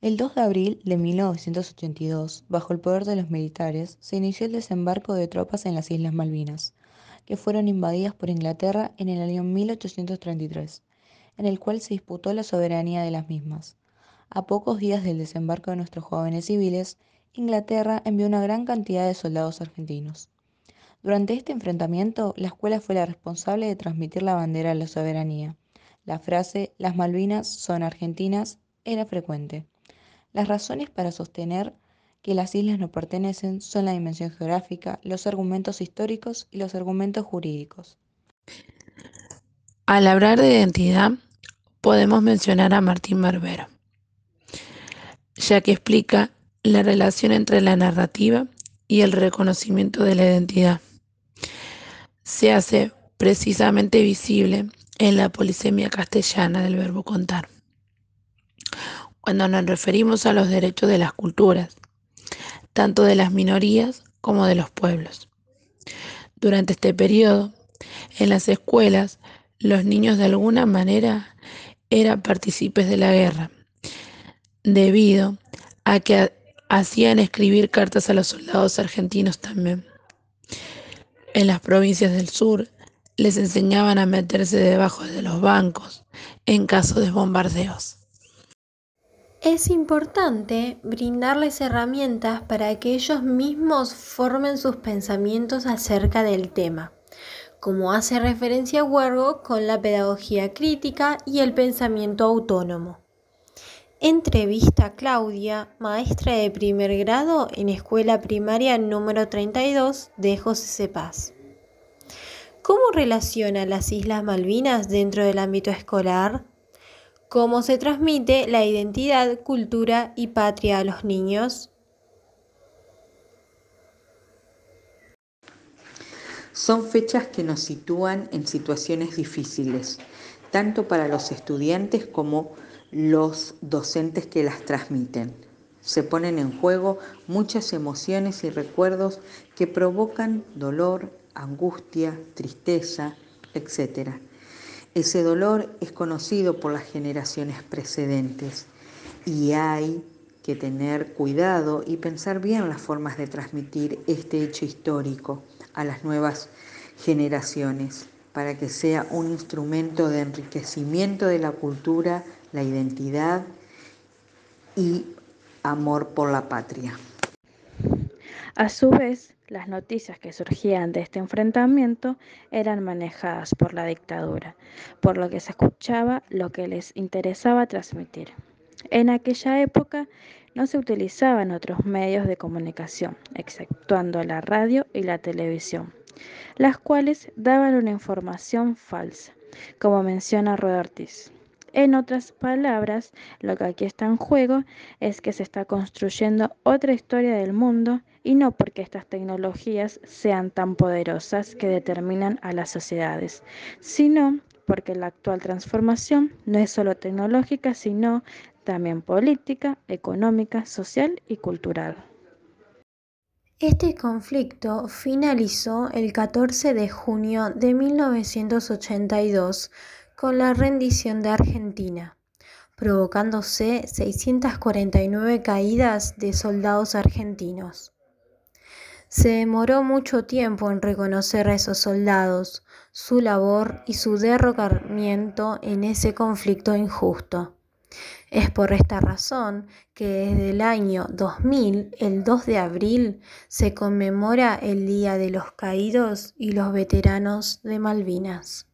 El 2 de abril de 1982, bajo el poder de los militares, se inició el desembarco de tropas en las Islas Malvinas, que fueron invadidas por Inglaterra en el año 1833, en el cual se disputó la soberanía de las mismas. A pocos días del desembarco de nuestros jóvenes civiles, Inglaterra envió una gran cantidad de soldados argentinos. Durante este enfrentamiento, la escuela fue la responsable de transmitir la bandera de la soberanía. La frase Las Malvinas son argentinas era frecuente. Las razones para sostener que las islas no pertenecen son la dimensión geográfica, los argumentos históricos y los argumentos jurídicos. Al hablar de identidad, podemos mencionar a Martín Barbero, ya que explica la relación entre la narrativa y el reconocimiento de la identidad. Se hace precisamente visible en la polisemia castellana del verbo contar cuando nos referimos a los derechos de las culturas, tanto de las minorías como de los pueblos. Durante este periodo, en las escuelas, los niños de alguna manera eran partícipes de la guerra, debido a que hacían escribir cartas a los soldados argentinos también. En las provincias del sur les enseñaban a meterse debajo de los bancos en caso de bombardeos. Es importante brindarles herramientas para que ellos mismos formen sus pensamientos acerca del tema, como hace referencia Huergo con la pedagogía crítica y el pensamiento autónomo. Entrevista a Claudia, maestra de primer grado en escuela primaria número 32 de José Cepaz. ¿Cómo relaciona las Islas Malvinas dentro del ámbito escolar? Cómo se transmite la identidad, cultura y patria a los niños. Son fechas que nos sitúan en situaciones difíciles, tanto para los estudiantes como los docentes que las transmiten. Se ponen en juego muchas emociones y recuerdos que provocan dolor, angustia, tristeza, etc. Ese dolor es conocido por las generaciones precedentes y hay que tener cuidado y pensar bien las formas de transmitir este hecho histórico a las nuevas generaciones para que sea un instrumento de enriquecimiento de la cultura, la identidad y amor por la patria. A su vez, las noticias que surgían de este enfrentamiento eran manejadas por la dictadura, por lo que se escuchaba lo que les interesaba transmitir. En aquella época no se utilizaban otros medios de comunicación, exceptuando la radio y la televisión, las cuales daban una información falsa, como menciona Rueda Ortiz. En otras palabras, lo que aquí está en juego es que se está construyendo otra historia del mundo y no porque estas tecnologías sean tan poderosas que determinan a las sociedades, sino porque la actual transformación no es solo tecnológica, sino también política, económica, social y cultural. Este conflicto finalizó el 14 de junio de 1982 con la rendición de Argentina, provocándose 649 caídas de soldados argentinos. Se demoró mucho tiempo en reconocer a esos soldados, su labor y su derrocamiento en ese conflicto injusto. Es por esta razón que desde el año 2000, el 2 de abril, se conmemora el Día de los Caídos y los Veteranos de Malvinas.